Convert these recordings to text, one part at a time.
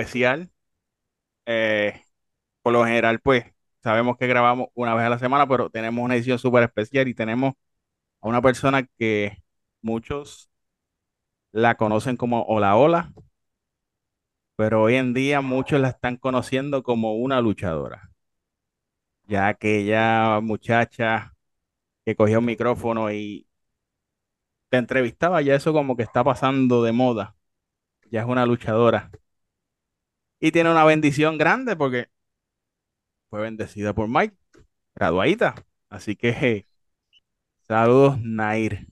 especial. Eh, por lo general, pues, sabemos que grabamos una vez a la semana, pero tenemos una edición súper especial y tenemos a una persona que muchos la conocen como Hola Hola, pero hoy en día muchos la están conociendo como una luchadora, ya que ella muchacha que cogió un micrófono y te entrevistaba, ya eso como que está pasando de moda, ya es una luchadora y tiene una bendición grande porque fue bendecida por Mike, graduadita, así que eh, saludos Nair.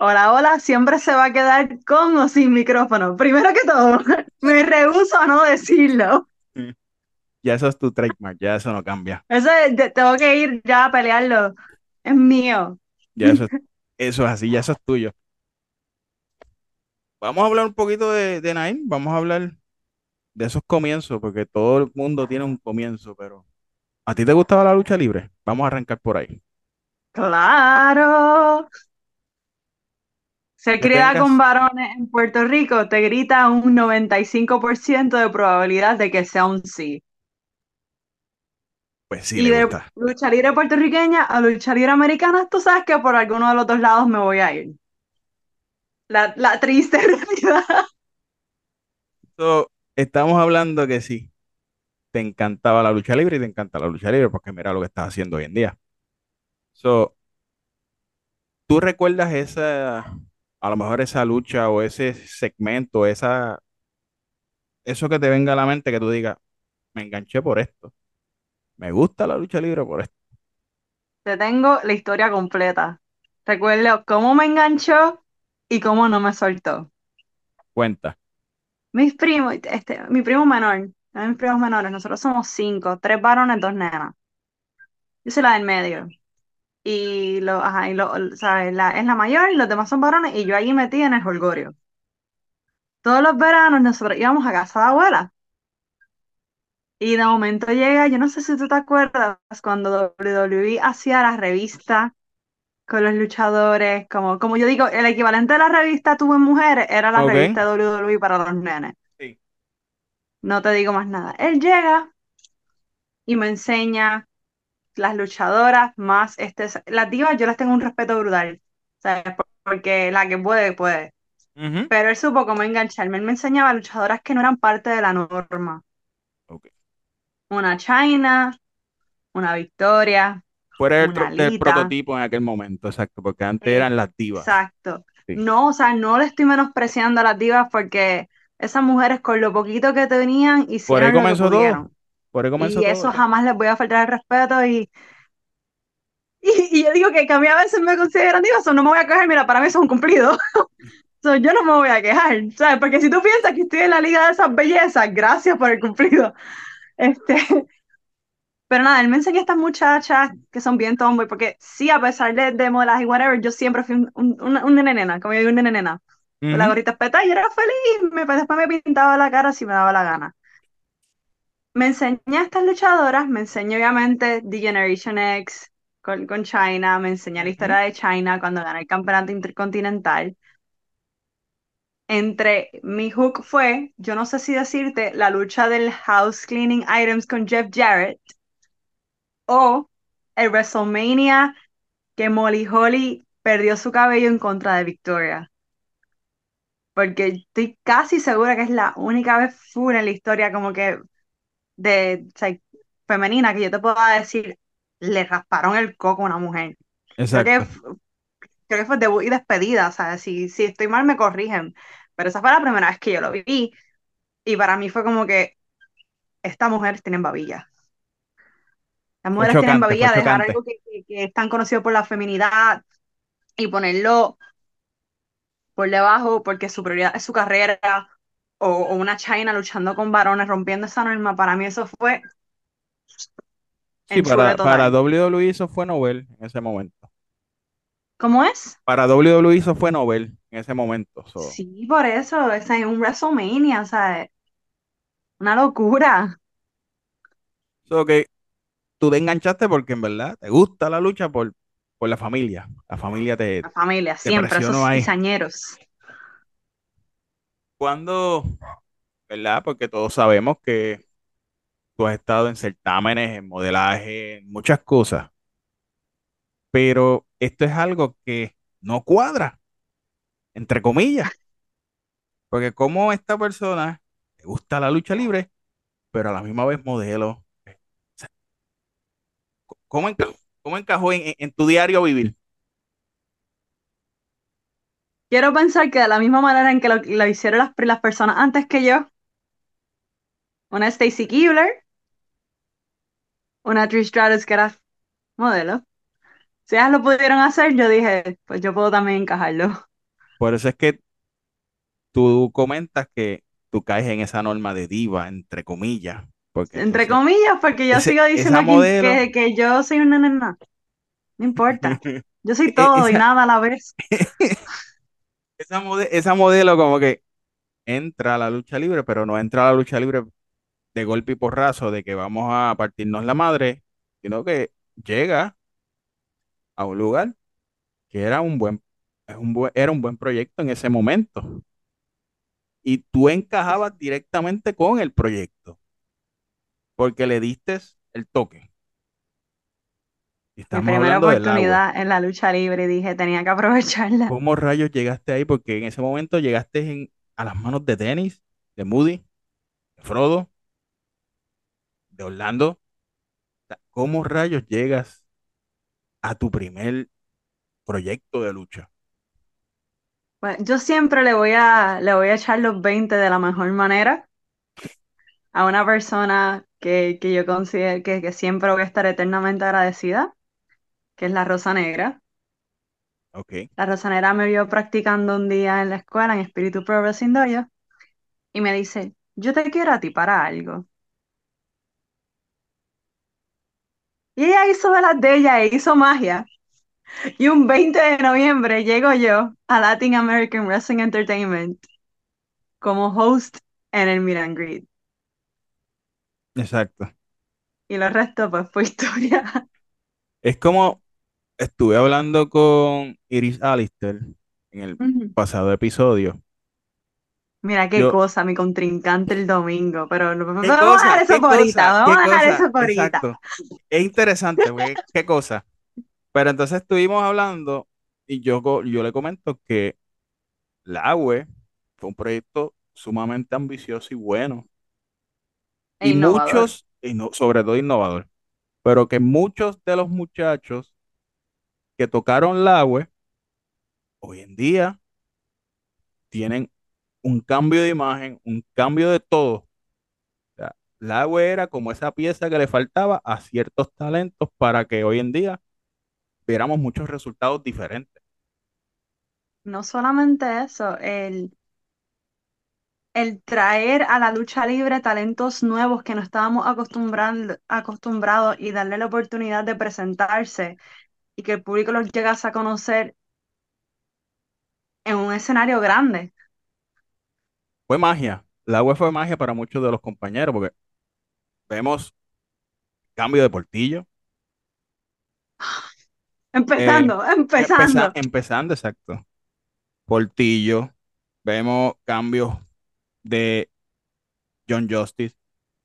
Hola, hola, siempre se va a quedar con o sin micrófono. Primero que todo, me rehúso a no decirlo. Ya eso es tu trademark, ya eso no cambia. Eso es- tengo que ir ya a pelearlo. Es mío. Ya eso, es- eso es así, ya eso es tuyo. Vamos a hablar un poquito de, de Nair, vamos a hablar de esos comienzos, porque todo el mundo tiene un comienzo, pero ¿a ti te gustaba la lucha libre? Vamos a arrancar por ahí. Claro. Ser criada con varones en Puerto Rico te grita un 95% de probabilidad de que sea un sí. Pues sí, Y le de gusta. lucha libre puertorriqueña a lucha libre americana, tú sabes que por alguno de los dos lados me voy a ir. La, la triste realidad. So, estamos hablando que sí, te encantaba la lucha libre y te encanta la lucha libre, porque mira lo que estás haciendo hoy en día. So, ¿tú recuerdas esa, a lo mejor esa lucha o ese segmento, esa, eso que te venga a la mente que tú digas, me enganché por esto, me gusta la lucha libre por esto? Te tengo la historia completa. Recuerdo cómo me enganchó y cómo no me soltó. Cuenta. Mis primos, este, mi primo menor, mis primos menores, nosotros somos cinco, tres varones, dos nenas. Yo soy la del medio. Y lo, ajá, y lo, ¿sabes? La, es la mayor y los demás son varones y yo allí metí en el holgorio. Todos los veranos nosotros íbamos a casa de abuela. Y de momento llega, yo no sé si tú te acuerdas, cuando WWE hacía la revista con los luchadores, como, como yo digo, el equivalente de la revista Tú en Mujeres era la Ok. revista WWE para los nenes. Sí. No te digo más nada. Él llega y me enseña las luchadoras más, este, las divas yo les tengo un respeto brutal, ¿sabes? Porque la que puede, puede. Pero él supo cómo engancharme. Él me enseñaba luchadoras que no eran parte de la norma. Una China, una Victoria, Fuera del, prototipo en aquel momento, exacto, porque antes eran las divas. Exacto. Sí. No, o sea, no le estoy menospreciando a las divas porque esas mujeres con lo poquito que tenían Por ahí hicieron lo que comenzó todo. Por ahí comenzó Y todo. eso jamás les voy a faltar el respeto y, y, y yo digo que, que a mí a veces me consideran diva, so no me voy a quejar, mira, para mí eso es un cumplido. So, yo no me voy a quejar, ¿sabes? Porque si tú piensas que estoy en la liga de esas bellezas, gracias por el cumplido. Este, pero nada, él me enseña a estas muchachas que son bien tomboy, porque sí, a pesar de, de modelaje y whatever, yo siempre fui un, un, un, nena, como yo digo, un nena. Con la Ujú. gorrita espetada y era feliz, me, después me pintaba la cara si me daba la gana. Me enseñé a estas luchadoras, me enseñé obviamente The Generation X con, con China, me enseñé la historia de China cuando gané el campeonato intercontinental. Entre mi hook fue, yo no sé si decirte, la lucha del house cleaning items con Jeff Jarrett o el WrestleMania que Molly Holly perdió su cabello en contra de Victoria. Porque estoy casi segura que es la única vez full en la historia como que de o sea, femenina que yo te pueda decir, le rasparon el coco a una mujer. Creo que, Exacto. creo que fue debut y despedida, o sea, si, si estoy mal me corrigen, pero esa fue la primera vez que yo lo vi y para mí fue como que estas mujeres tienen babilla. Las mujeres tienen chocante, fue babilla, dejar algo que, que, que es tan conocido por la feminidad y ponerlo por debajo porque su prioridad es su carrera o, o una China luchando con varones rompiendo esa norma, para mí eso fue Sí, para, para. WWE eso fue Nobel en ese momento. ¿Cómo es? Para WWE eso fue Nobel en ese momento. so. Sí, por eso, es un WrestleMania, o sea, una locura. So que tú te enganchaste porque en verdad te gusta la lucha por, por la familia. La familia te, La familia, te siempre, esos ahí. cizañeros. ¿Cuándo, ¿verdad? Porque todos sabemos que tú has estado en certámenes, en modelaje, en muchas cosas, pero esto es algo que no cuadra, entre comillas, porque como esta persona le gusta la lucha libre, pero a la misma vez modelo, ¿cómo encajó, cómo encajó en, tu diario vivir? Quiero pensar que de la misma manera en que lo, lo hicieron las, las personas antes que yo, una Stacy Keibler, una Trish Stratus que era modelo, si ellas lo pudieron hacer, yo dije, pues yo puedo también encajarlo. Por eso es que tú comentas que tú caes en esa norma de diva, entre comillas, porque Entre comillas, porque yo ese, sigo diciendo que, modelo, que, que yo soy una nena. No importa. Yo soy e- todo y nada a la vez. esa, mode- esa modelo como que entra a la lucha libre, pero no entra a la lucha libre de golpe y porrazo, de que vamos a partirnos la madre, sino que llega a un lugar que era un buen, un buen- era un buen proyecto en ese momento. Y tú encajabas directamente con el proyecto, porque le diste el toque. Mi primera oportunidad en la lucha libre dije, tenía que aprovecharla. ¿Cómo rayos llegaste ahí? Porque en ese momento llegaste en- a las manos de Dennis, de Moody, de Frodo, de Orlando. ¿Cómo rayos llegas a tu primer proyecto de lucha? Pues yo siempre le voy a, le voy a echar los 20 de la mejor manera a una persona que, que yo considero que, que siempre voy a estar eternamente agradecida, que es la Rosa Negra. Ok. La Rosa Negra me vio practicando un día en la escuela en Espíritu Pro Wrestling Dojo y me dice, yo te quiero a ti para algo. Y ella hizo de las de ella e hizo magia. Y un 20 de noviembre llego yo a Latin American Wrestling Entertainment como host en el and Greet. Exacto. Y lo resto pues fue historia. Es como estuve hablando con Iris Alister en el Ujú. pasado episodio. Mira qué Yo, cosa, mi contrincante el domingo, pero no- ¿qué vamos a dejar eso ¿Qué por ahorita, cosa? vamos ¿Qué a dejar cosa? eso por ahorita. Exacto. Es interesante, porque qué cosa. Pero entonces estuvimos hablando y yo, co- yo le comento que la UE fue un proyecto sumamente ambicioso y bueno. E Y innovador. muchos, y no- sobre todo innovador, pero que muchos de los muchachos que tocaron la UE hoy en día tienen un cambio de imagen, un cambio de todo. O sea, la UE era como esa pieza que le faltaba a ciertos talentos para que hoy en día viéramos muchos resultados diferentes. No solamente eso, el, el traer a la lucha libre talentos nuevos que no estábamos acostumbrando, acostumbrados y darle la oportunidad de presentarse y que el público los llegase a conocer en un escenario grande. Fue magia. La UE fue magia para muchos de los compañeros, porque vemos cambio de portillo, eh, Empezando, empeza- empezando. empezando, exacto. Portillo, vemos cambios de John Justice,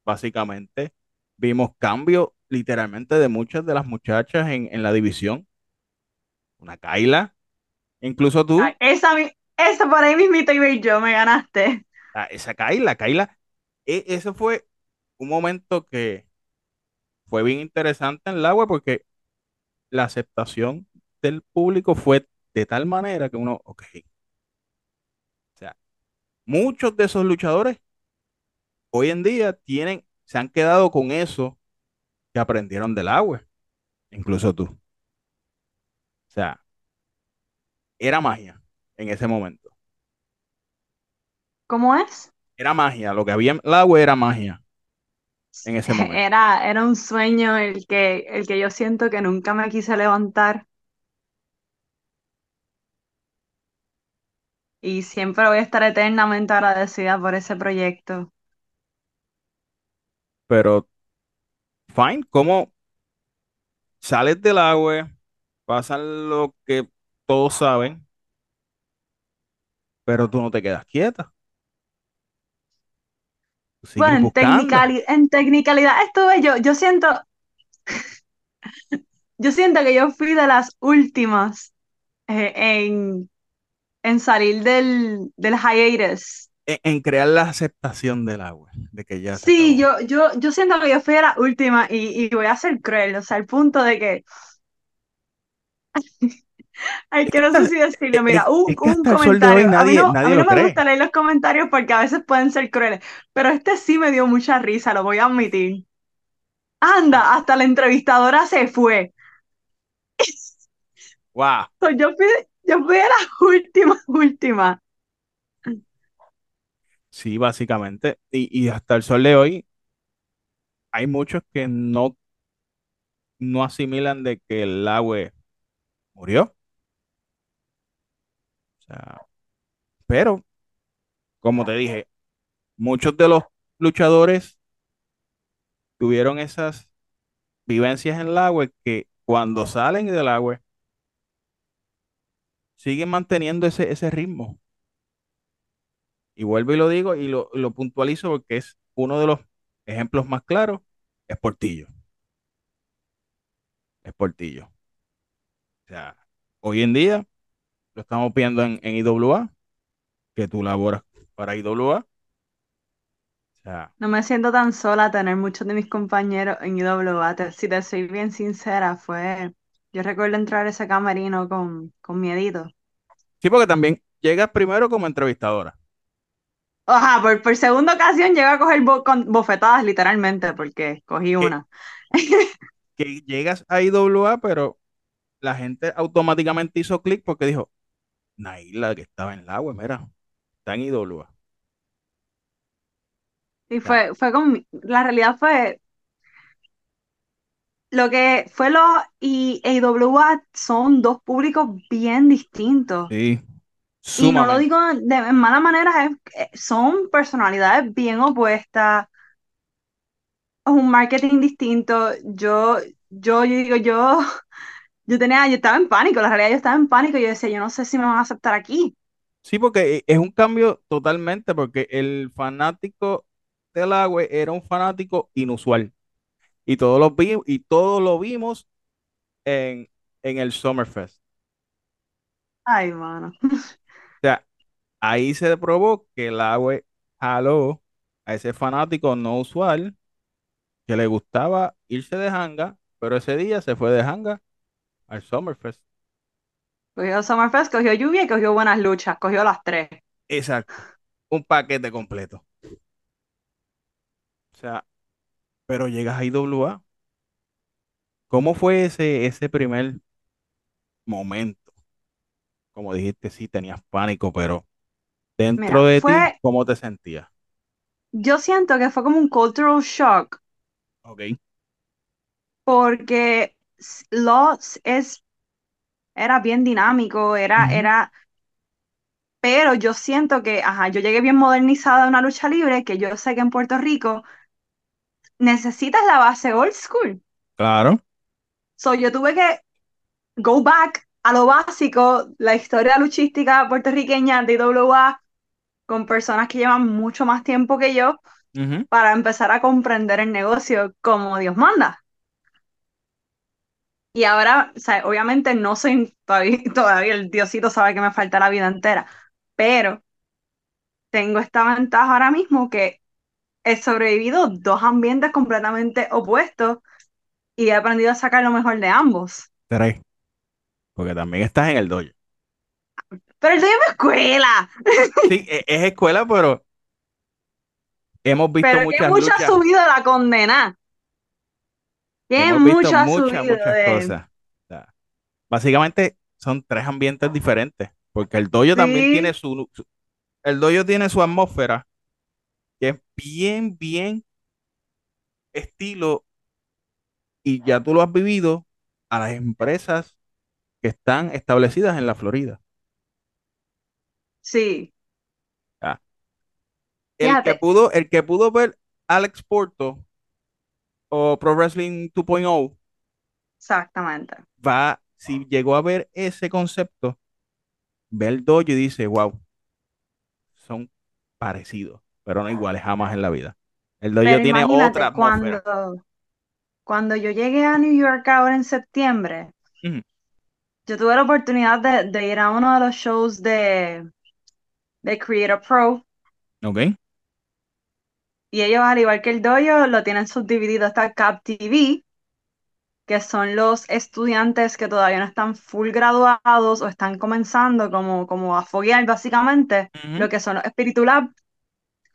básicamente. Vimos cambios literalmente de muchas de las muchachas en, en la división. Una Kaila, incluso Ay, tú, esa, mi- esa por ahí mismito iba yo, me ganaste. ah, esa Kaila, Kaila, e- ese fue un momento que fue bien interesante en el agua porque la aceptación del público fue de tal manera que uno, ok, muchos de esos luchadores hoy en día tienen, se han quedado con eso que aprendieron del agua, incluso tú. O sea, era magia en ese momento. ¿Cómo es? Era magia, lo que había en el agua era magia en ese momento. Era, era un sueño el que, el que yo siento que nunca me quise levantar y siempre voy a estar eternamente agradecida por ese proyecto. Pero, fine, ¿cómo sales del agua? Pasa lo que todos saben, pero tú no te quedas quieta. Bueno, en technicali- en technicalidad estuve yo, yo siento, yo siento que yo fui de las últimas eh, en, en salir del, del hiatus. En, en crear la aceptación del agua, de que ya Sí, yo, yo, yo siento que yo fui de las últimas y, y voy a ser cruel, o sea, al punto de que, ay, que no sé si decirlo, mira, un, es que un comentario, a mí nadie, no, a mí no me cree. gusta leer los comentarios porque a veces pueden ser crueles, pero este sí me dio mucha risa, lo voy a admitir. Anda, hasta la entrevistadora se fue. Wow. So, yo fui, yo fui de las últimas, últimas. Sí, básicamente. Y, y hasta el sol de hoy hay muchos que no, no asimilan de que el agua murió. O sea, pero, como te dije, muchos de los luchadores tuvieron esas vivencias en agua que cuando salen del agua siguen manteniendo ese, ese ritmo. Y vuelvo y lo digo y lo, lo puntualizo porque es uno de los ejemplos más claros, es Portillo. Es Portillo. O sea, hoy en día lo estamos viendo en, en IWA, que tú laboras para IWA. O No me siento tan sola tener muchos de mis compañeros en IWA. Si te soy bien sincera, fue. Yo recuerdo entrar a ese camerino con, con miedito. sí, porque también llegas primero como entrevistadora, Ajá, por, por segunda ocasión llegué a coger bo- con bofetadas, literalmente, porque cogí una. que llegas a IWA, pero la gente automáticamente hizo clic porque dijo, Naila, que estaba en el agua, mira, está en IWA. Y fue, fue con. La realidad fue. Lo que fue lo y AWA son dos públicos bien distintos. sí, Y no lo digo de en mala manera, es- son personalidades bien opuestas, es un marketing distinto. Yo, yo, yo digo, yo, yo tenía, yo estaba en pánico, la realidad yo estaba en pánico, yo decía, yo no sé si me van a aceptar aquí. Sí, porque e- es un cambio totalmente, porque el fanático del agua era un fanático inusual. Y todos lo vi, y todos lo vimos en, en el Summerfest. Ay, mano. O sea, ahí se probó que el agua jaló a ese fanático no usual que le gustaba irse de hanga, pero ese día se fue de hanga al Summerfest. Cogió Summerfest, cogió lluvia y cogió buenas luchas, cogió las tres. Exacto, un paquete completo. O sea, pero llegas a IWA. ¿Cómo fue ese, ese primer momento? Como dijiste, sí, tenías pánico, pero dentro Mira, de ti, fue, ¿cómo te sentías? yo siento que fue como un cultural shock, Ok. porque s- Lost es, era bien dinámico, era, Ujú. era Pero yo siento que, ajá, yo llegué bien modernizada a una lucha libre, que yo sé que en Puerto Rico necesitas la base old school. Claro. So yo tuve que go back a lo básico, la historia luchística puertorriqueña de IWA, con personas que llevan mucho más tiempo que yo, para empezar a comprender el negocio como Dios manda. Y ahora, o sea, obviamente no soy todavía, todavía el Diosito sabe que me falta la vida entera, pero tengo esta ventaja ahora mismo que he sobrevivido dos ambientes completamente opuestos y he aprendido a sacar lo mejor de ambos. Tres. Porque también estás en el dojo. Pero el de mi escuela, Sí, e- es escuela, pero hemos visto pero que muchas mucho ha subido la condena. Que mucho ha muchas, subido muchas de... cosas. O sea, básicamente son tres ambientes diferentes, porque el dojo también tiene su, su- el dojo tiene su atmósfera, que es bien, bien estilo, y ya tú lo has vivido a las empresas que están establecidas en la Florida. sí, sea, el que pudo, el que pudo ver Alex Porto o Pro Wrestling 2.0 exactamente. va, si llegó a ver ese concepto, ve el dojo y dice, wow, son parecidos, pero no iguales jamás en la vida. El dojo Pero tiene otra atmósfera. cuando, cuando yo llegué a New York ahora en septiembre, yo tuve la oportunidad de, de ir a uno de los shows de, de Creator Pro Ok. y ellos, al igual que el dojo, lo tienen subdividido. Está Cap TV, que son los estudiantes que todavía no están full graduados o están comenzando como, como a foguear básicamente, lo que son los Lab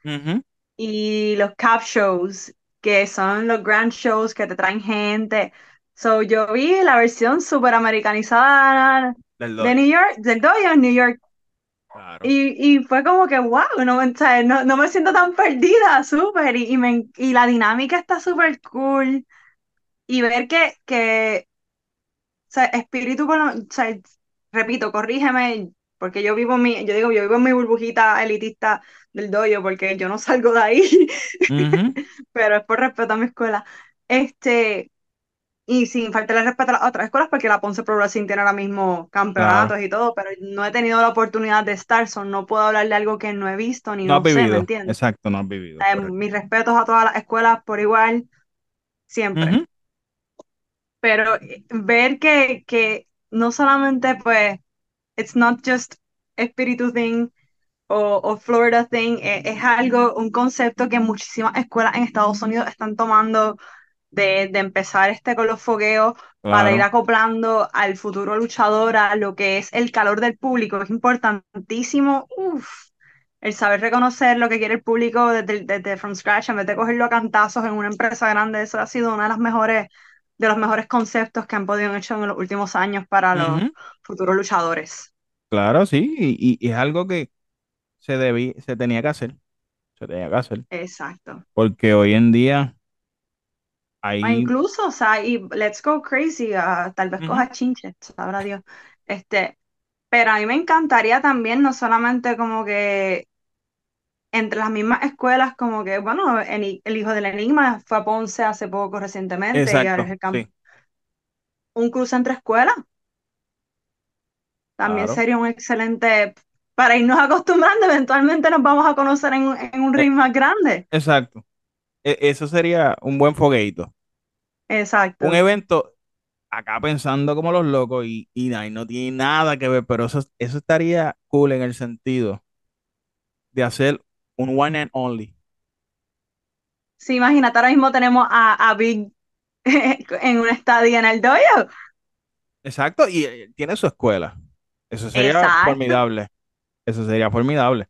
ujú, y los Cap Shows, que son los grand shows que te traen gente. So, yo vi la versión super americanizada de. New York, del dojo en New York. Claro. Y, y fue como que, wow, no, o sea, no, no me siento tan perdida, súper. Y, y, me- y la dinámica está súper cool. Y ver que, que o sea, espíritu, o sea, repito, corrígeme, porque yo vivo en mi, yo digo, yo vivo en mi burbujita elitista del dojo, porque yo no salgo de ahí, pero es por respeto a mi escuela. Este, y sin faltarle respeto a las otras escuelas, porque la Ponce Pro Wrestling tiene ahora mismo Claro. campeonatos y todo, pero no he tenido la oportunidad de estar, so no puedo hablar de algo que no he visto ni No has no sé, ¿me vivido. entiendes? Exacto, no has vivido. Eh, mis respetos a todas las escuelas por igual, siempre. Pero eh, ver que, que no solamente pues it's not just espíritu thing o, o Florida thing, eh, es algo, un concepto que muchísimas escuelas en Estados Unidos están tomando de, de empezar este con los fogueos para ir Claro. acoplando al futuro luchador a lo que es el calor del público. Es importantísimo, uf, el saber reconocer lo que quiere el público desde, desde from scratch, en vez de cogerlo a cantazos en una empresa grande. Eso ha sido una de las mejores, de los mejores conceptos que han podido hecho en los últimos años para los futuros luchadores. Claro, sí. Y, es algo que se debí, se tenía que hacer. Se tenía que hacer. Exacto. Porque hoy en día O hay. incluso, o sea, y let's go crazy, ah, tal vez Ujú, coja chinche, sabrá Dios. Este, pero a mí me encantaría también, no solamente como que entre las mismas escuelas, como que, bueno, el, el hijo del Enigma fue a Ponce hace poco recientemente y ahora es el sí. un cruce entre escuelas. También Claro. sería un excelente, para irnos acostumbrando, eventualmente nos vamos a conocer en, en un Eh, ring más grande. exacto. E- eso sería un buen fogueito. Un Exacto. evento acá pensando como los locos y, y no tiene nada que ver, pero eso, eso estaría cool en el sentido de hacer un one and only. Sí, imagínate, ahora mismo tenemos a, a Big en un estadio en el dojo. Exacto, y eh, tiene su escuela. Eso sería Exacto. formidable. Eso sería formidable.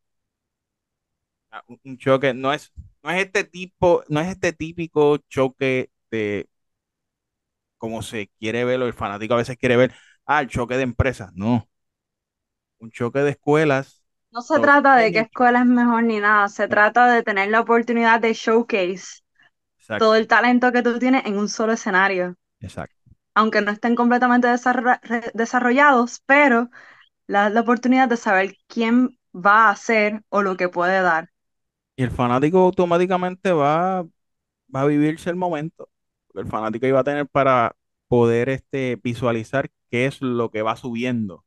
Ah, Un un choque, no es, no es este tipo, no es este típico choque de como se quiere ver, o el fanático a veces quiere ver, ah, el choque de empresas. No, un choque de escuelas, No se trata de qué escuela es mejor ni nada, se trata de tener la oportunidad de showcase todo el talento que tú tienes en un solo escenario, exacto. aunque no estén completamente desarrollados, pero la, la oportunidad de saber quién va a hacer o lo que puede dar. Y el fanático automáticamente va, va a vivirse el momento. El fanático iba a tener para poder este, visualizar qué es lo que va subiendo.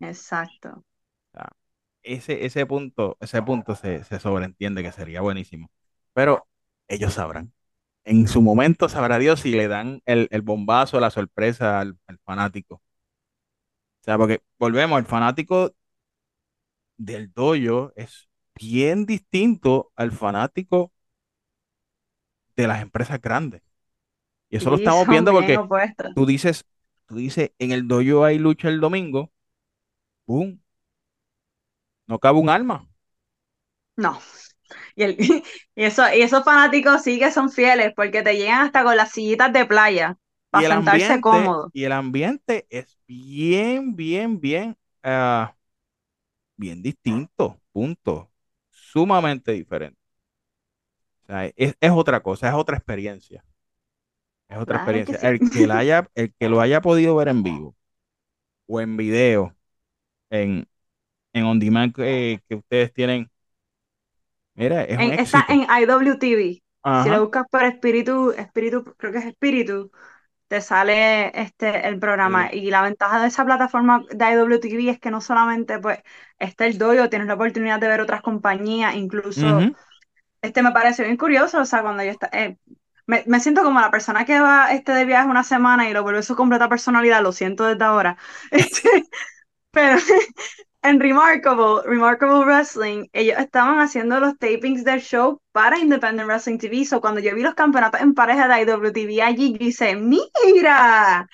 Exacto. Ese, ese punto, ese punto se, se sobreentiende que sería buenísimo. Pero ellos sabrán. En su momento sabrá Dios si le dan el, el bombazo, la sorpresa al, al fanático. O sea, porque volvemos, el fanático del dojo es bien distinto al fanático de las empresas grandes. Y eso lo estamos viendo porque opuestos. tú dices, tú dices, en el dojo hay lucha el domingo, ¡boom! No cabe un alma. No. Y, el, y, eso, y esos fanáticos sí que son fieles porque te llegan hasta con las sillitas de playa para sentarse ambiente, cómodo. y el ambiente es bien, bien, bien, ah, bien distinto, punto. Sumamente diferente. O sea, es, es otra cosa, es otra experiencia. Es otra Claro que experiencia. sí. El que la haya, el que lo haya podido ver en vivo o en video, en, en on demand que, que ustedes tienen, mira, es un está en IWTV. Si lo buscas por espíritu, espíritu, creo que es espíritu, te sale este el programa. Y la ventaja de esa plataforma de IWTV es que no solamente pues está el dojo, tienes la oportunidad de ver otras compañías, incluso este me pareció bien curioso, o sea, cuando yo está, eh, me, me siento como la persona que va este de viaje una semana y lo vuelve su completa personalidad, lo siento desde ahora. Este, pero en Remarkable, Remarkable Wrestling, ellos estaban haciendo los tapings del show para Independent Wrestling TV. So cuando yo vi los campeonatos en pareja de IWTV allí, yo dije, ¡mira!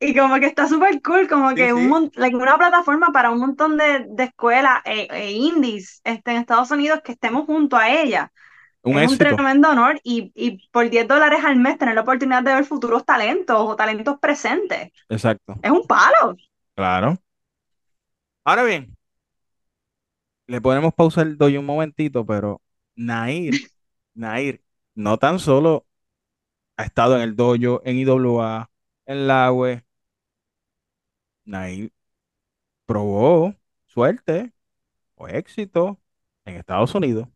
Y como que está súper cool, como Sí, que un, sí, mon- like, una plataforma para un montón de, de escuelas e, e indies este, en Estados Unidos que estemos junto a ella. un Es un éxito. tremendo honor y, y por 10 dólares al mes tener la oportunidad de ver futuros talentos o talentos presentes. Exacto. Es un palo. Claro. Ahora bien, le podemos pausar el doy un momentito, pero Nair, Nair, no tan solo ha estado en el dojo, en IWA, en la web, Nair probó suerte o éxito en Estados Unidos.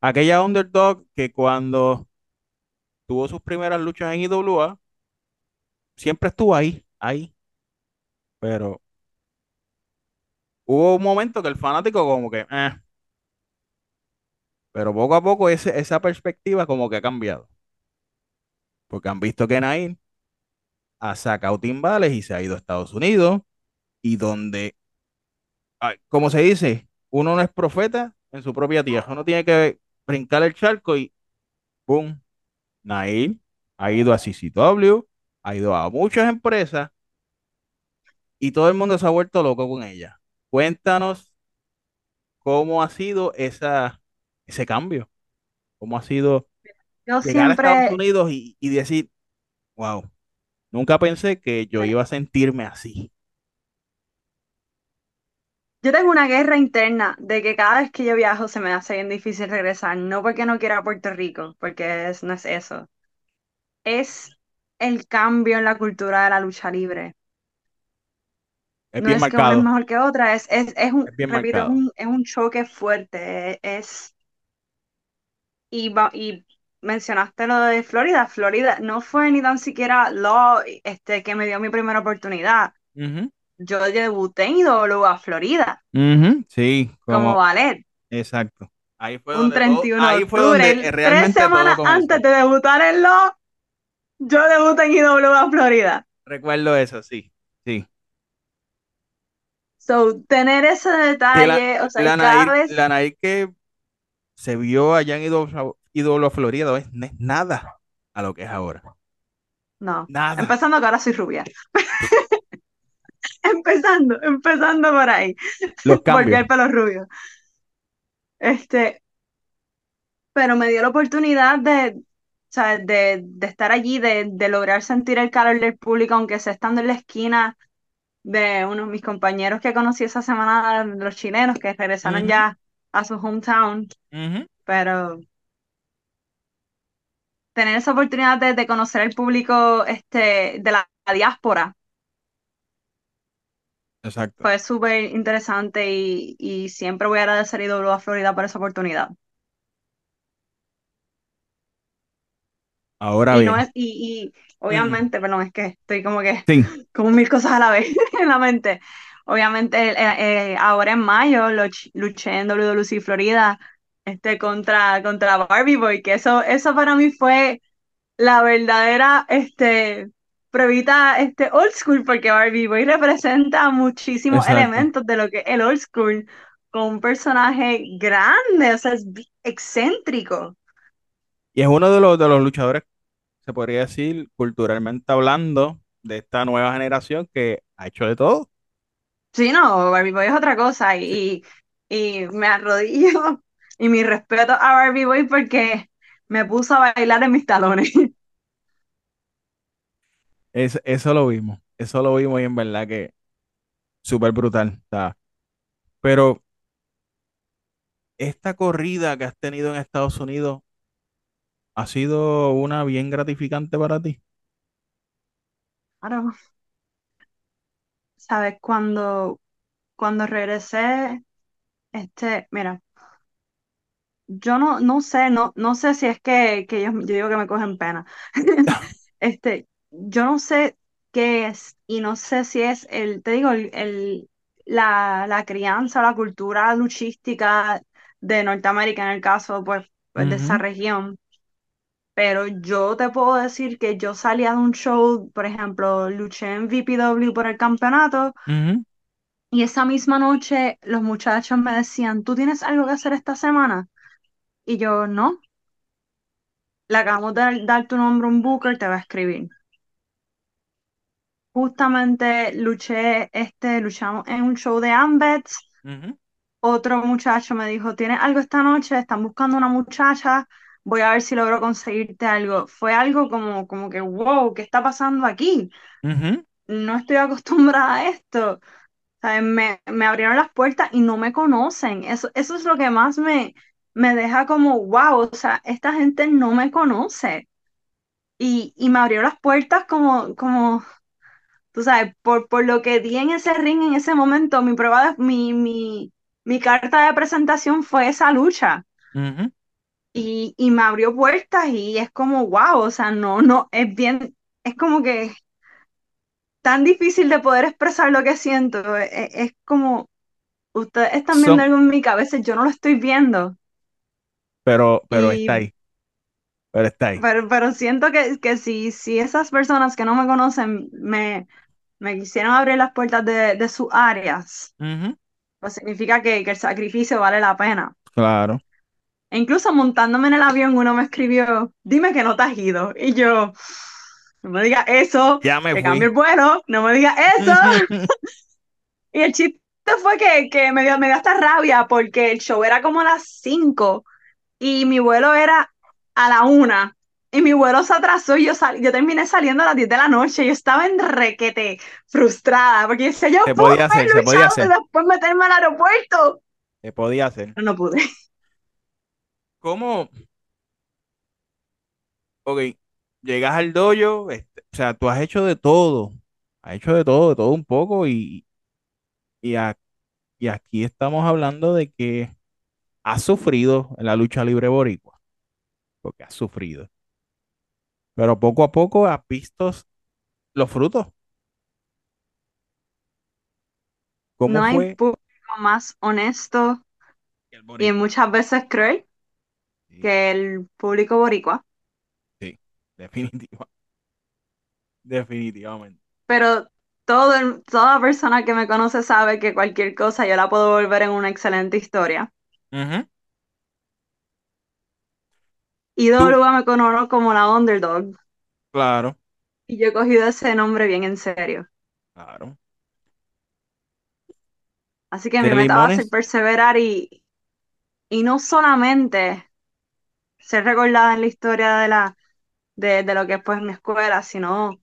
Aquella underdog que cuando tuvo sus primeras luchas en IWA, siempre estuvo ahí, ahí, pero hubo un momento que el fanático como que, eh, pero poco a poco ese- esa perspectiva como que ha cambiado, porque han visto que Nair ha sacado timbales y se ha ido a Estados Unidos y donde, como se dice, uno no es profeta en su propia tierra, uno tiene que brincar el charco y ¡pum! Nair ha ido a CCW, ha ido a muchas empresas y todo el mundo se ha vuelto loco con ella. Cuéntanos cómo ha sido esa, ese cambio, cómo ha sido Yo llegar a Estados siempre, Unidos y, y decir, wow, nunca pensé que yo iba a sentirme así. yo tengo una guerra interna de que cada vez que yo viajo se me hace bien difícil regresar, no porque no quiera a Puerto Rico, porque es- no es eso, es el cambio en la cultura de la lucha libre. Es No bien es que una es marcado, mejor que otra, es, es, es un, bien repito, es marcado. un, es un choque fuerte, es, y, y mencionaste lo de Florida, Florida no fue ni tan siquiera lo este, que me dio mi primera oportunidad. Yo debuté en IWA Florida ujú, sí, como como, ballet. exacto. Ahí fue un donde todo, 31 de ahí fue octubre, donde el- tres todo semanas antes de debutar en lo, yo debuté en IWA Florida. Recuerdo eso, sí, sí. So, tener ese la, detalle, o sea, la y cada Nair, vez, la Nair que se vio allá en Ídolo, Ídolo Florida no es, no es nada a lo que es ahora. no, Nada. empezando que ahora soy rubia. Empezando, empezando por ahí. Los Volví cambios. al pelo rubio. Este, pero me dio la oportunidad de, o sea, de, de estar allí, de, de lograr sentir el calor del público, aunque sea estando en la esquina de unos de mis compañeros que conocí esa semana, los chilenos que regresaron ya a su hometown, pero tener esa oportunidad de, de conocer el público este, de la, la diáspora Exacto. fue súper interesante y, y siempre voy a agradecer IW a Florida por esa oportunidad. Ahora Y no bien. es, y, y Ujú, obviamente, perdón, es que estoy como que Sí, como mil cosas a la vez en la mente. Obviamente, eh, eh, ahora en mayo lo luché en WWC Florida este, contra, contra Barbie Boy, que eso, eso para mí fue la verdadera este, pruebita este, old school, porque Barbie Boy representa muchísimos exacto. elementos de lo que es el old school, con un personaje grande, o sea, es excéntrico. Y es uno de los, de los luchadores, se podría decir, culturalmente hablando, de esta nueva generación que ha hecho de todo. Sí, no, Barbie Boy es otra cosa y, y, y me arrodillo y mi respeto a Barbie Boy porque me puso a bailar en mis talones. Es- eso lo vimos. Eso lo vimos y en verdad que súper brutal. sea, pero esta corrida que has tenido en Estados Unidos ha sido una bien gratificante para ti. Claro, ¿sabes? Cuando, cuando regresé, este, mira, yo no, no sé, no, no sé si es que, que ellos, yo digo que me cogen pena. Este, yo no sé qué es y no sé si es el, te digo, el, el- la, la crianza, la cultura luchística de Norteamérica en el caso, pues pues, de esa Ujú, región. Pero yo te puedo decir que yo salía de un show, por ejemplo, luché en VPW por el campeonato y esa misma noche los muchachos me decían, ¿tú tienes algo que hacer esta semana? Y yo, no, le acabamos de dar, dar tu nombre a un booker, te va a escribir. Justamente luché, este, luchamos en un show de Ambets. Otro muchacho me dijo, ¿tienes algo esta noche? Están buscando una muchacha. Voy a ver si logro conseguirte algo. Fue algo como, como que, wow, ¿qué está pasando aquí? ujú. No estoy acostumbrada a esto. ¿Sabes? Me, me abrieron las puertas y no me conocen. Eso, eso es lo que más me, me deja como, wow, o sea, esta gente no me conoce. Y, y me abrió las puertas como, como Tú sabes, por, por lo que di en ese ring en ese momento, mi prueba de, mi, mi, mi carta de presentación fue esa lucha. ujú. Y, y me abrió puertas y es como, wow, o sea, no, no, es bien, es como que tan difícil de poder expresar lo que siento. Es, es como, ustedes están viendo algo en mí que a veces yo no lo estoy viendo. pero, pero está ahí, pero está ahí. pero, pero siento que, que si, si esas personas que no me conocen me, me quisieran abrir las puertas de, de sus áreas pues significa que, que el sacrificio vale la pena. Claro, E incluso montándome en el avión, uno me escribió, dime que no te has ido. Y yo, no me digas eso, ya me que cambie fui. el vuelo, no me digas eso. Y el chiste fue que, que me dio, me dio hasta rabia porque el show era como a las 5 y mi vuelo era a la una Y mi vuelo se atrasó y yo, sal, yo terminé saliendo a las 10 de la noche. Yo estaba en requete, frustrada, porque decía, yo Se podía hacer, se podía hacer, después meterme al aeropuerto. se podía hacer. Pero no pude. ¿Cómo? Ok, llegas al dojo, este, o sea, tú has hecho de todo, has hecho de todo, de todo un poco y, y, a- y aquí estamos hablando de que has sufrido en la lucha libre boricua, porque has sufrido, pero poco a poco has visto los frutos. ¿Cómo No hay público más honesto y muchas veces cruel Sí, que el público boricua. sí, definitiva, definitivamente. Pero todo el- toda persona que me conoce sabe que cualquier cosa yo la puedo volver en una excelente historia. Ujú, Y Tú, me conoce como la underdog. claro, Y yo he cogido ese nombre bien en serio. claro. Así que De mi meta va a ser limones, perseverar y, y no solamente ser recordada en la historia de la, de, de lo que fue mi escuela, sino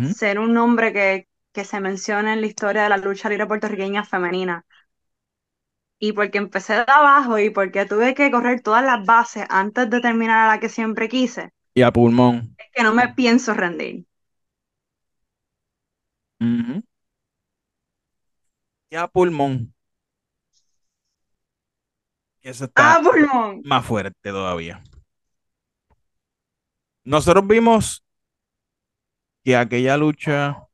ser un nombre que, que se mencione en la historia de la lucha libre puertorriqueña femenina. Y porque empecé de abajo y porque tuve que correr todas las bases antes de terminar a la que siempre quise, y a pulmón. es que no me pienso rendir. Y a pulmón. Eso ¡Ah, está pulmón! más fuerte todavía. Nosotros vimos que aquella lucha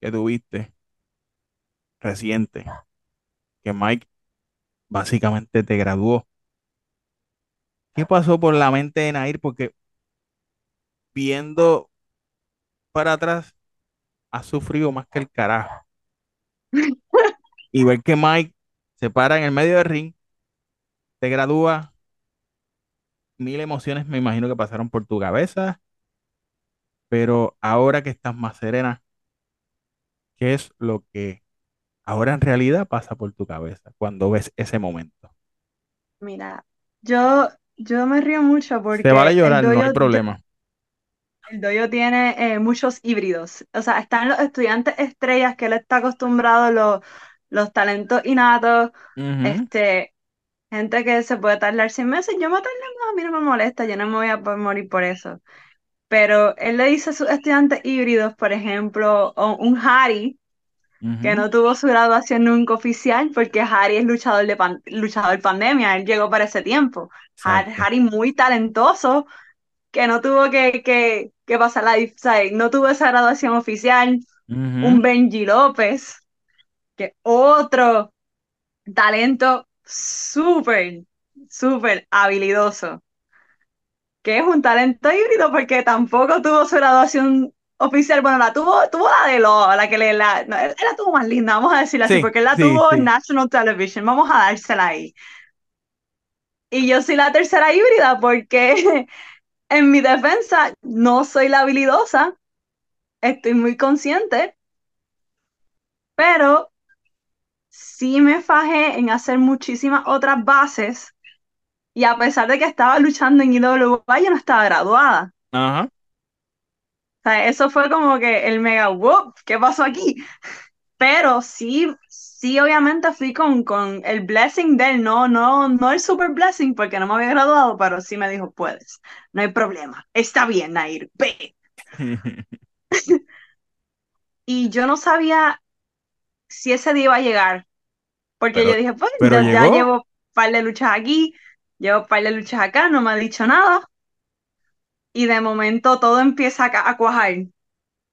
que tuviste reciente, que Mike básicamente te graduó. ¿Qué pasó por la mente de Nair? Porque viendo para atrás, has sufrido más que el carajo. Y ver que Mike se para en el medio del ring, te gradúa, mil emociones me imagino que pasaron por tu cabeza, pero ahora que estás más serena, ¿qué es lo que ahora en realidad pasa por tu cabeza cuando ves ese momento? Mira, yo, yo me río mucho vale porque el llorar, no hay problema. el doyo tiene eh, muchos híbridos. O sea, están los estudiantes estrellas que él está acostumbrado, los, los talentos innatos, este, gente que se puede tardar seis meses. Yo me tardé más, a mí no me molesta, yo no me voy a morir por eso. Pero él le dice a sus estudiantes híbridos, por ejemplo, un Harry, que no tuvo su graduación nunca oficial, porque Harry es luchador de pan- luchador pandemia, él llegó para ese tiempo. Exacto. Harry muy talentoso, que no tuvo que, que, que pasar la, o sea, no tuvo esa graduación oficial. Un Benji López, que otro talento súper. súper habilidoso, que es un talento híbrido porque tampoco tuvo su graduación oficial, bueno, la tuvo, tuvo la de lo, la que le, la, no, él la tuvo más linda, vamos a decirla así, Sí, porque él la sí, tuvo en sí. National Television, vamos a dársela ahí. Y yo soy la tercera híbrida porque en mi defensa no soy la habilidosa, estoy muy consciente, pero sí me fajé en hacer muchísimas otras bases y a pesar de que estaba luchando en IWA, yo no estaba graduada. Ajá. O sea, eso fue como que el mega whoop, ¿qué pasó aquí? Pero sí, sí, obviamente fui con, con el blessing de él, no, no, no el super blessing porque no me había graduado, pero sí me dijo, puedes, no hay problema, está bien, Nair, ve. Y yo no sabía si ese día iba a llegar, porque yo Pero, dije, pues pero ya, ya llevo un par de luchas aquí, llevo un par de luchas acá, no me ha dicho nada, y de momento todo empieza a, a cuajar.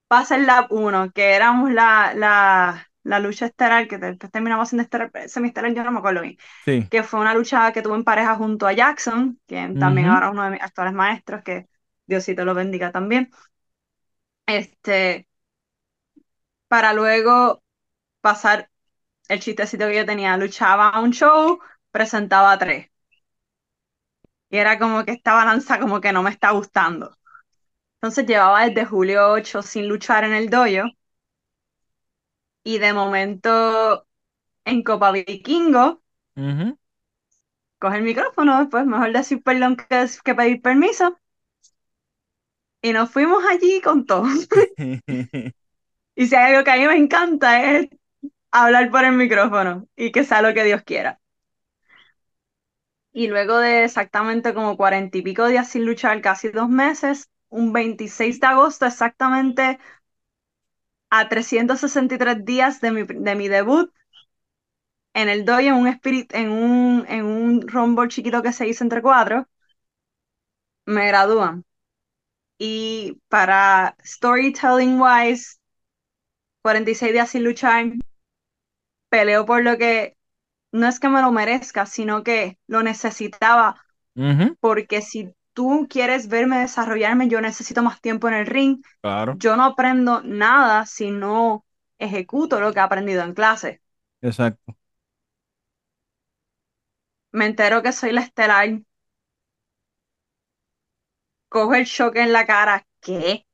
Pasa el lap 1, que éramos la, la, la lucha estelar, que después terminamos siendo estelar, semiestelar, yo no me acuerdo bien, Sí. que fue una lucha que tuve en pareja junto a Jackson, quien también Ujú, ahora es uno de mis actuales maestros, que Diosito lo bendiga también. Este, para luego pasar el chistecito que yo tenía, luchaba a un show, presentaba tres. Y era como que esta balanza como que no me está gustando. Entonces llevaba desde julio 8 sin luchar en el dojo y de momento en Copa Vikingo ujú. coge el micrófono, pues mejor decir perdón que, que pedir permiso. Y nos fuimos allí con todo. Y si hay algo que a mí me encanta es hablar por el micrófono y que sea lo que Dios quiera. Y luego de exactamente como cuarenta y pico días sin luchar, casi dos meses, un 26 de agosto exactamente a 363 días de mi, de mi debut en el doy en un spirit, en un, en un rumble chiquito que se hizo entre cuatro, me gradúan. Y para storytelling wise, 46 días sin luchar, peleo por lo que no es que me lo merezca, sino que lo necesitaba, porque si tú quieres verme desarrollarme, yo necesito más tiempo en el ring. Claro, Yo no aprendo nada si no ejecuto lo que he aprendido en clase. exacto. Me entero que soy la estelar, cojo el shock en la cara. ¿Qué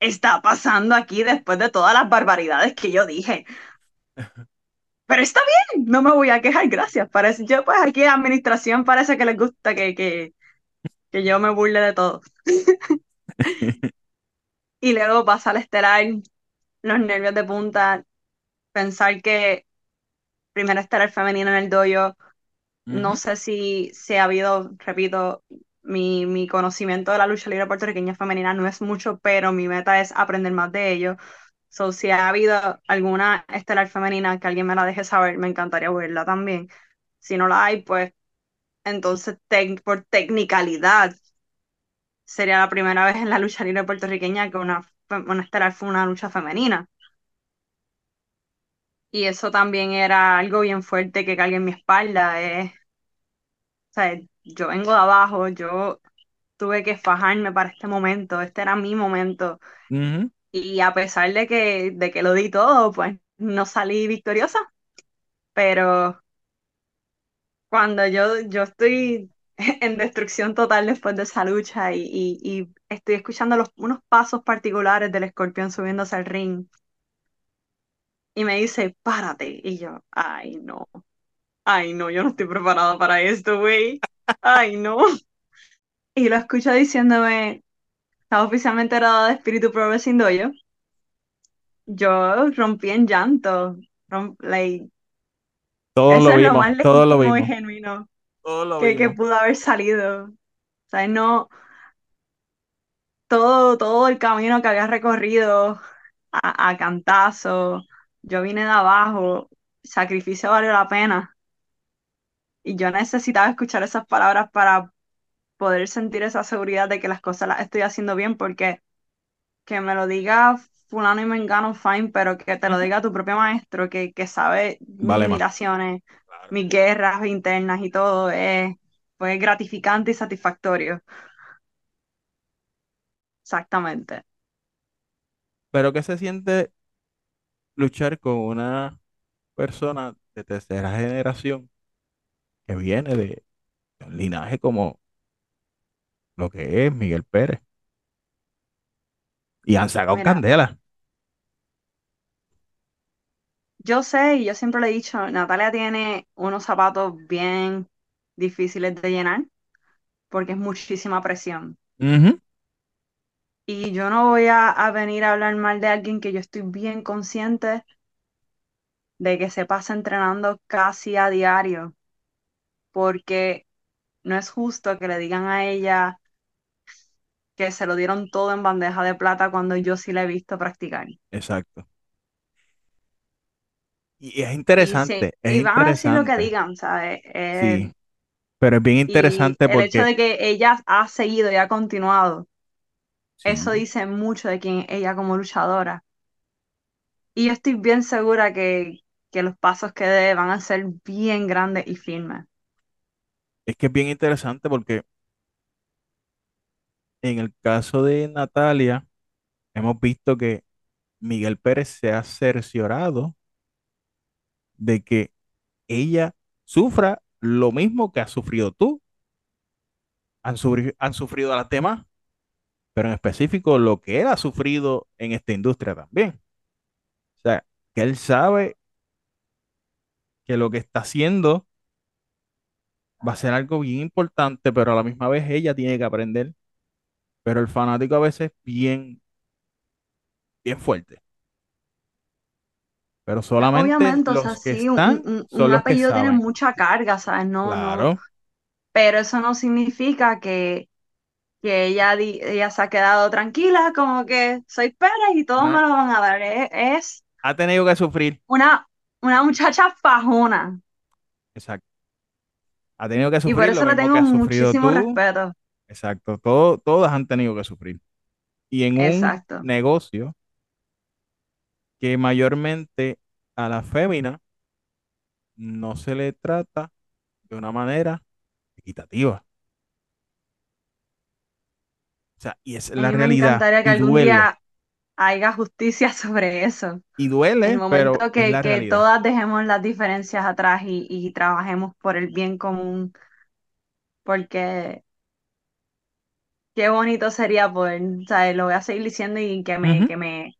está pasando aquí después de todas las barbaridades que yo dije? Pero está bien, no me voy a quejar, gracias. Parece, yo pues aquí en administración parece que les gusta que, que, que yo me burle de todo. Y luego pasa al estelar, los nervios de punta, pensar que primera estelar femenina en el dojo, no Ujú, sé si, si ha habido, repito, mi, mi conocimiento de la lucha libre puertorriqueña femenina no es mucho, pero mi meta es aprender más de ello. So, si ha habido alguna estelar femenina que alguien me la deje saber, me encantaría verla también. Si no la hay, pues entonces por tecnicalidad sería la primera vez en la lucha libre puertorriqueña que una, una estelar fue una lucha femenina. Y eso también era algo bien fuerte que cargue en mi espalda. eh. O sea, yo vengo de abajo, yo tuve que fajarme para este momento, este era mi momento. ujú. Y a pesar de que, de que lo di todo, pues no salí victoriosa. Pero cuando yo, yo estoy en destrucción total después de esa lucha y, y, y estoy escuchando los, unos pasos particulares del escorpión subiéndose al ring y me dice, párate. Y yo, ay, no. Ay, no, yo no estoy preparada para esto, güey. Ay, no. Y lo escucho diciéndome, estaba oficialmente graduada de Espíritu Pro Wrestling Dojo. Yo rompí en llanto. Rom- like, Todos eso lo es lo vimos, más todos lo vimos, genuino todos lo que, que vimos. pudo haber salido. O sea, no, todo, todo el camino que había recorrido a, a cantazo, yo vine de abajo, sacrificio valió la pena. Y yo necesitaba escuchar esas palabras para poder sentir esa seguridad de que las cosas las estoy haciendo bien, porque que me lo diga fulano y mengano, fine, pero que te lo diga tu propio maestro, que, que sabe mis Vale limitaciones, Claro. mis guerras internas y todo, es, fue gratificante y satisfactorio. Exactamente. Pero ¿qué se siente luchar con una persona de tercera generación que viene de un linaje como lo que es Miguel Pérez? Y han sacado Mira, candela. yo sé y yo siempre le he dicho, Natalia tiene unos zapatos bien difíciles de llenar porque es muchísima presión. Y yo no voy a, a venir a hablar mal de alguien que yo estoy bien consciente de que se pasa entrenando casi a diario, porque no es justo que le digan a ella que se lo dieron todo en bandeja de plata cuando yo sí la he visto practicar. Exacto. Y es Y sí, interesante, es y van a decir lo que digan, ¿sabes? Eh, Sí, pero es bien y interesante el hecho porque, de que ella ha seguido y ha continuado, eso dice mucho de quién ella como luchadora. Y yo estoy bien segura que, que los pasos que dé van a ser bien grandes y firmes. es que es bien interesante porque en el caso de Natalia, hemos visto que Miguel Pérez se ha cerciorado de que ella sufra lo mismo que has sufrido tú, han, sufri- han sufrido a las demás, pero en específico lo que él ha sufrido en esta industria también. O sea, que él sabe que lo que está haciendo va a ser algo bien importante, pero a la misma vez ella tiene que aprender. Pero el fanático a veces es bien, bien fuerte. Pero solamente Obviamente, o sea, los que sí, un- están un- son un los que apellido tiene mucha carga, ¿sabes? No, no, Claro, pero eso no significa que, que ella, di- ella se ha quedado tranquila, como que soy Pérez y todos me lo van a dar. Es, es ha tenido que sufrir. una, una muchacha fajona Exacto. Ha tenido que y por sufrir lo eso le tengo muchísimo tú. respeto. Exacto. Todo, todas han tenido que sufrir. Y en un Exacto. negocio que mayormente a la fémina no se le trata de una manera equitativa. O sea, y es A la mí me realidad. encantaría que Y algún duele. día haya justicia sobre eso. Y El duele, pero momento es que, la que realidad. todas dejemos las diferencias atrás y, y trabajemos por el bien común, porque qué bonito sería poder, ¿sabes? Lo voy a seguir diciendo y que me, Ujú, que me,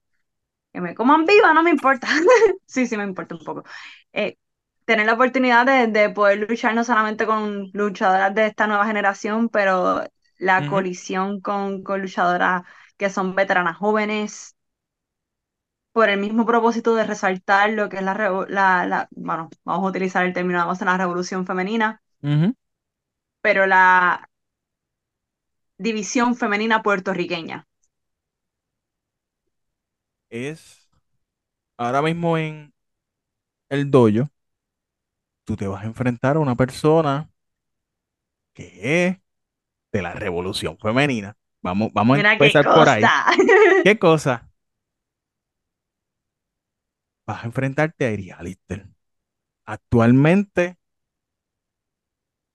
que me coman viva, no me importa. Sí, sí me importa un poco. Eh, tener la oportunidad de, de poder luchar no solamente con luchadoras de esta nueva generación, pero la ujú, colisión con, con luchadoras que son veteranas jóvenes por el mismo propósito de resaltar lo que es la, la, la- bueno, vamos a utilizar el término, vamos a la revolución femenina, ujú. pero la división femenina puertorriqueña. Es ahora mismo en el dojo, tú te vas a enfrentar a una persona que es de la revolución femenina. Vamos, vamos a Mira empezar por ahí. cosa. ¿Qué cosa? Vas a enfrentarte a Alister. Actualmente,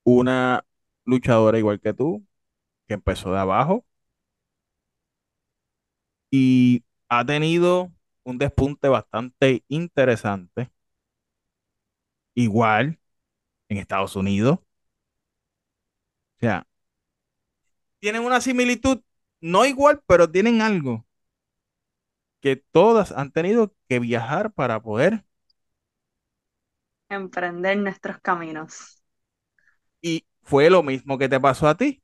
una luchadora igual que tú, que empezó de abajo y ha tenido un despunte bastante interesante. Igual en Estados Unidos. O sea, tienen una similitud, no igual, pero tienen algo que todas han tenido que viajar para poder. Emprender nuestros caminos. Y fue lo mismo que te pasó a ti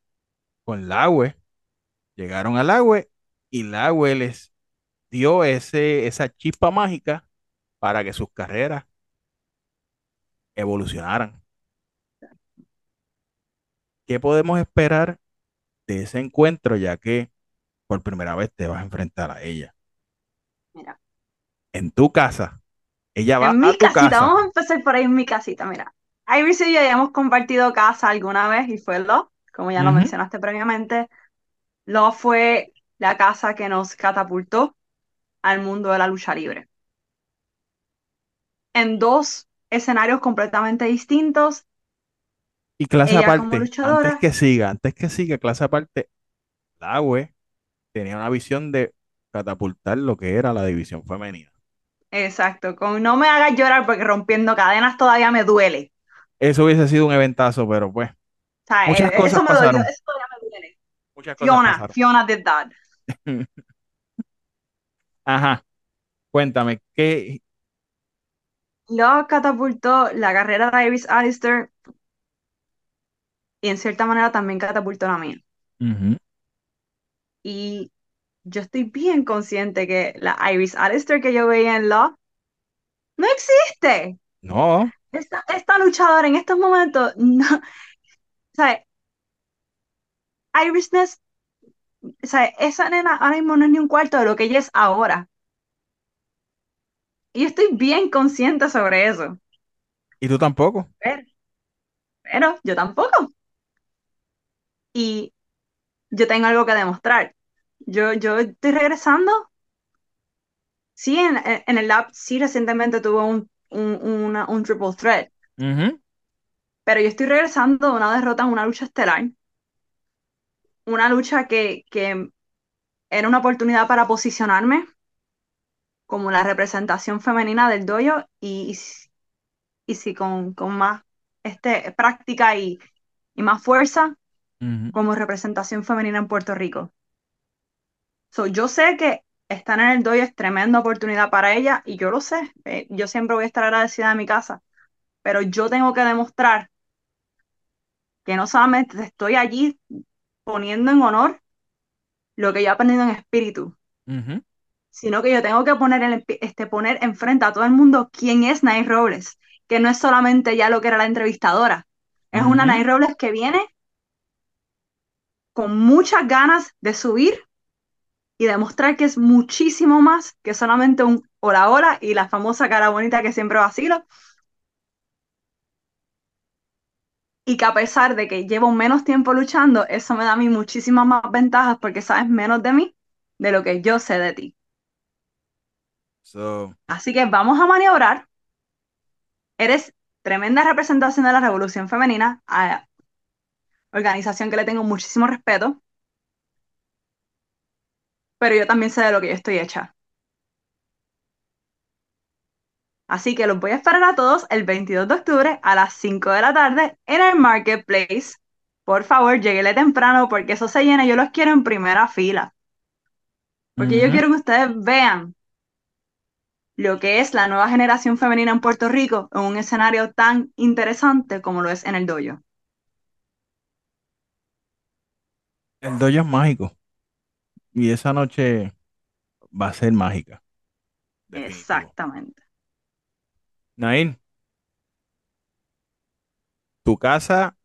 con Laue. Llegaron al Laue y Laue les dio ese, esa chispa mágica para que sus carreras evolucionaran. ¿Qué podemos esperar de ese encuentro, ya que por primera vez te vas a enfrentar a ella? Mira, En tu casa. Ella va en a mi tu casita, casa. vamos a empezar por ahí en mi casita, mira. Iris y yo ya hemos compartido casa alguna vez y fue Lo, como ya lo mencionaste previamente. Lo fue la casa que nos catapultó al mundo de la lucha libre. En dos escenarios completamente distintos, Y clase Ella aparte, antes que siga, antes que siga, clase aparte, la UE tenía una visión de catapultar lo que era la división femenina. exacto, con no me hagas llorar porque rompiendo cadenas todavía me duele. Eso hubiese sido un eventazo, pero pues, sea, muchas eh, cosas eso me eso me duele. Muchas cosas Fiona, pasaron. Fiona did that. Ajá, cuéntame, ¿qué? Luego catapultó la carrera de Iris Alistair y en cierta manera también catapultó la mía. Y yo estoy bien consciente que la Iris Alistair que yo veía en Law no existe. No, Esta, esta luchadora en estos momentos, no, sea, Iris Ness, o sea, esa nena ahora mismo no es ni un cuarto de lo que ella es ahora. Y yo estoy bien consciente sobre eso. y tú tampoco. Pero, pero yo tampoco. Y yo tengo algo que demostrar. Yo, yo estoy regresando. Sí, en, en el lab, sí, recientemente tuvo un, un, una- un triple threat. Ujú, Pero yo estoy regresando de una derrota en una lucha estelar. Una lucha que, que era una oportunidad para posicionarme como la representación femenina del dojo y, y, si- con, con más este, práctica y, y más fuerza como representación femenina en Puerto Rico. So, yo sé que estar en el dojo es tremenda oportunidad para ella y yo lo sé. Eh, yo siempre voy a estar agradecida de mi casa, pero yo tengo que demostrar que no solamente estoy allí poniendo en honor lo que yo he aprendido en espíritu, sino que yo tengo que poner, en, este, poner enfrente a todo el mundo quién es Nay Robles, que no es solamente ya lo que era la entrevistadora, es una. Nay Robles que viene con muchas ganas de subir y demostrar que es muchísimo más que solamente un hola hola y la famosa cara bonita que siempre vacilo. Y que a pesar de que llevo menos tiempo luchando, eso me da a mí muchísimas más ventajas porque sabes menos de mí de lo que yo sé de ti. So, Así que vamos a maniobrar. Eres tremenda representación de la revolución femenina, a organización que le tengo muchísimo respeto, pero yo también sé de lo que yo estoy hecha. Así que los voy a esperar a todos el 22 de octubre a las 5 de la tarde en el Marketplace. Por favor, lleguenle temprano porque eso se llena. Yo los quiero en primera fila. Porque yo quiero que ustedes vean lo que es la nueva generación femenina en Puerto Rico en un escenario tan interesante como lo es en el dojo. El dojo es mágico y esa noche va a ser mágica, definitivo. Exactamente. Nain, tu casa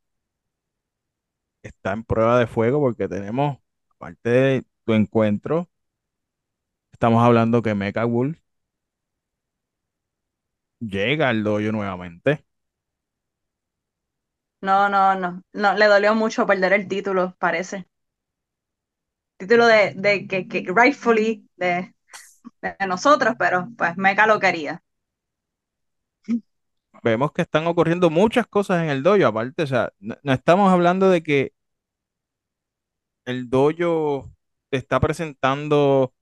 está en prueba de fuego porque tenemos, aparte de tu encuentro, estamos hablando que Mecha Wolf llega al dojo nuevamente. No, no, no, no, le dolió mucho perder el título, parece. Título de, de que, que rightfully de, de nosotros, pero pues Meca lo quería. Vemos que están ocurriendo muchas cosas en el dojo, aparte, o sea, no, estamos hablando de que el dojo está presentando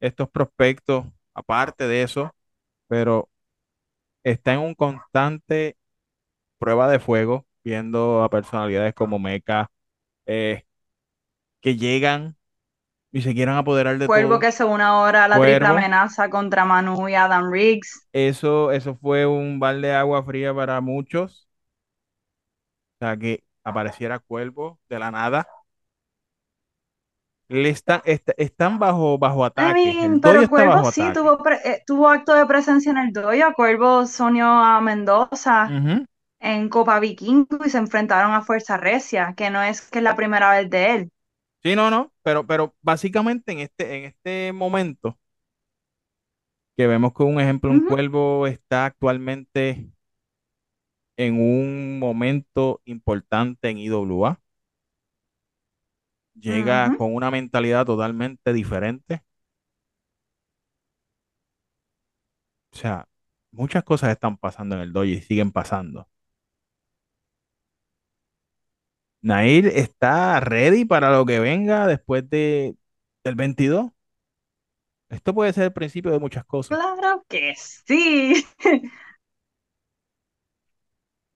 estos prospectos, aparte de eso, pero está en un constante prueba de fuego, viendo a personalidades como Mecha, eh, que llegan y se quieran apoderar de Cuervo todo. que se une ahora a la triple Cuervo, amenaza contra Manu y Adam Riggs. eso, eso fue un balde de agua fría para muchos. O sea, que apareciera Cuervo de la nada. Le están, est- están bajo, bajo I ataque. mean, El dojo pero Cuervo sí ataque. tuvo, eh, tuvo acto de presencia en el dojo. Cuervo soñó a Mendoza en Copa Vikingo y se enfrentaron a Fuerza Recia, que no es que es la primera vez de él. Sí, no, no, pero, pero básicamente en este, en este momento que vemos que un ejemplo, un Ujú, cuervo está actualmente en un momento importante en IWA, llega ujú. con una mentalidad totalmente diferente. O sea, muchas cosas están pasando en el dojo y siguen pasando. Nair está ready para lo que venga después de, del 22. Esto puede ser el principio de muchas cosas. Claro que sí.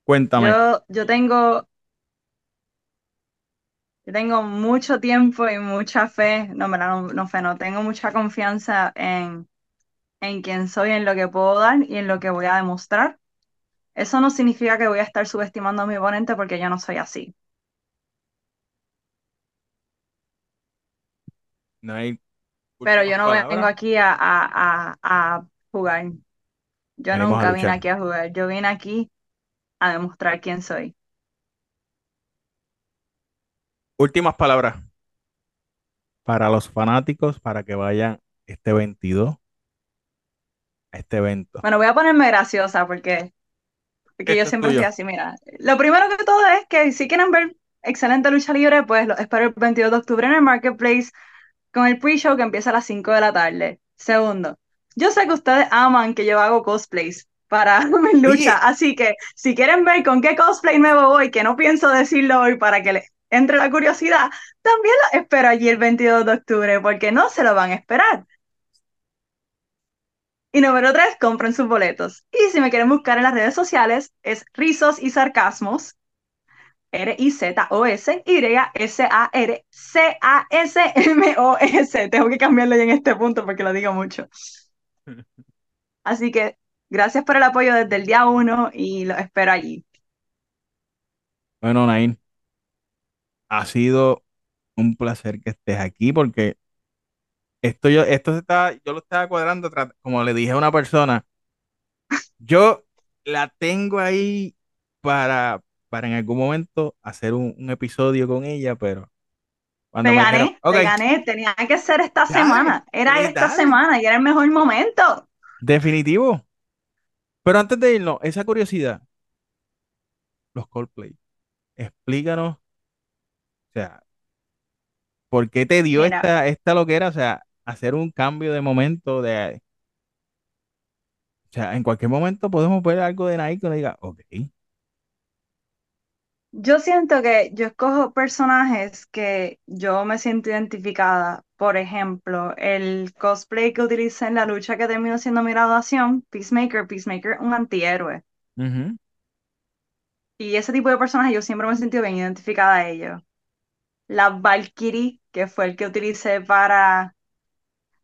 Cuéntame. Yo, yo tengo, yo tengo mucho tiempo y mucha fe, no, me no, no fe, no, tengo mucha confianza en, en quién soy, en lo que puedo dar y en lo que voy a demostrar. Eso no significa que voy a estar subestimando a mi oponente porque yo no soy así. Nair, Pero últimas yo no vengo palabras. aquí a, a, a, a jugar. Yo Venimos a nunca vine luchar. aquí a jugar. Yo vine aquí a demostrar quién soy. Últimas palabras para los fanáticos para que vayan este 22 a este evento. Bueno, voy a ponerme graciosa porque, porque yo Esto es siempre tuyo. así. Mira, lo primero que todo es que si quieren ver excelente lucha libre, pues lo espero el 22 de octubre en el Marketplace con el pre-show que empieza a las 5 de la tarde. Segundo, yo sé que ustedes aman que yo hago cosplays para mi lucha, así que si quieren ver con qué cosplay nuevo voy, que no pienso decirlo hoy para que les entre la curiosidad, también lo espero allí el 22 de octubre, porque no se lo van a esperar. Y número tres, compren sus boletos. Y si me quieren buscar en las redes sociales, es Rizos y Sarcasmos, R-I-Z-O-S, Y-S-A-R-C-A-S-M-O-S. Tengo que cambiarlo ya en este punto porque lo digo mucho. Así que gracias por el apoyo desde el día uno y lo espero allí. bueno, Nair, ha sido un placer que estés aquí porque esto yo, esto se está, yo lo estaba cuadrando, como le dije a una persona, yo la tengo ahí para, para en algún momento hacer un, un episodio con ella, pero cuando Te me dijeron, gané, ok, te gané, tenía que ser esta dale, semana. Era esta dale, semana y era el mejor momento. definitivo. Pero antes de irnos, esa curiosidad, los Coldplay, explícanos, o sea, ¿por qué te dio Mira, esta, esta loquera? O sea, hacer un cambio de momento, de, o sea, en cualquier momento podemos ver algo de Nike que diga, ok, Yo siento que yo escojo personajes que yo me siento identificada. Por ejemplo, el cosplay que utilicé en la lucha que terminó siendo mi graduación, Peacemaker, Peacemaker, un antihéroe. ujú, Y ese tipo de personajes yo siempre me he sentido bien identificada a ellos. La Valkyrie, que fue el que utilicé para,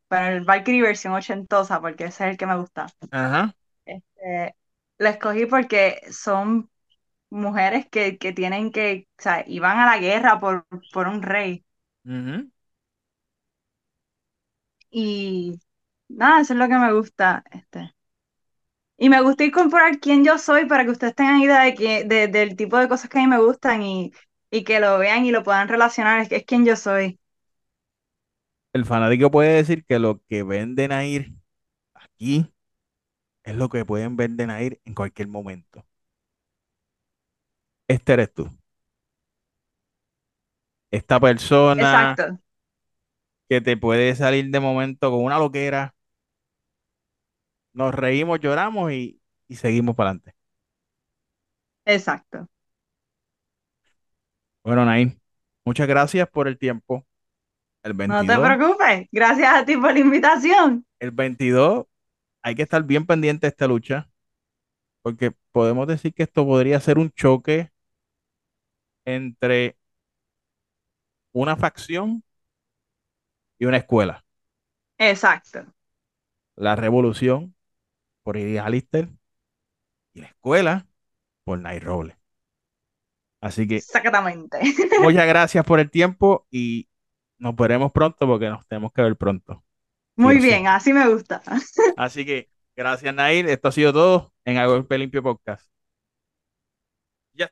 para el Valkyrie versión ochentosa, porque ese es el que me gusta. ajá, Este, la escogí porque son mujeres que, que tienen que, o sea, iban a la guerra por, por un rey. Y nada, eso es lo que me gusta. Este. Y me gusta incorporar quién yo soy para que ustedes tengan idea de que, de- del tipo de cosas que a mí me gustan y, y que lo vean y lo puedan relacionar. Es, es quién yo soy. El fanático puede decir que lo que venden a ir aquí es lo que pueden vender a ir en cualquier momento. Este eres tú. Esta persona Exacto, que te puede salir de momento con una loquera, nos reímos, lloramos y, y seguimos para adelante. exacto. Bueno, Nain, muchas gracias por el tiempo. El No te 22, preocupes. Gracias a ti por la invitación. el 22 hay que estar bien pendiente de esta lucha, porque podemos decir que esto podría ser un choque entre una facción y una escuela. Exacto. La revolución por Eddie Alistair y la escuela por Night Robles. Así que Exactamente. muchas gracias por el tiempo y nos veremos pronto porque nos tenemos que ver pronto. Muy bien, así me gusta. Así que gracias, Nair. Esto ha sido todo en A Golpe Limpio Podcast. Ya.